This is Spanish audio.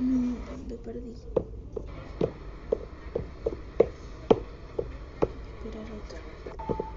No, lo perdí. Esperar otro.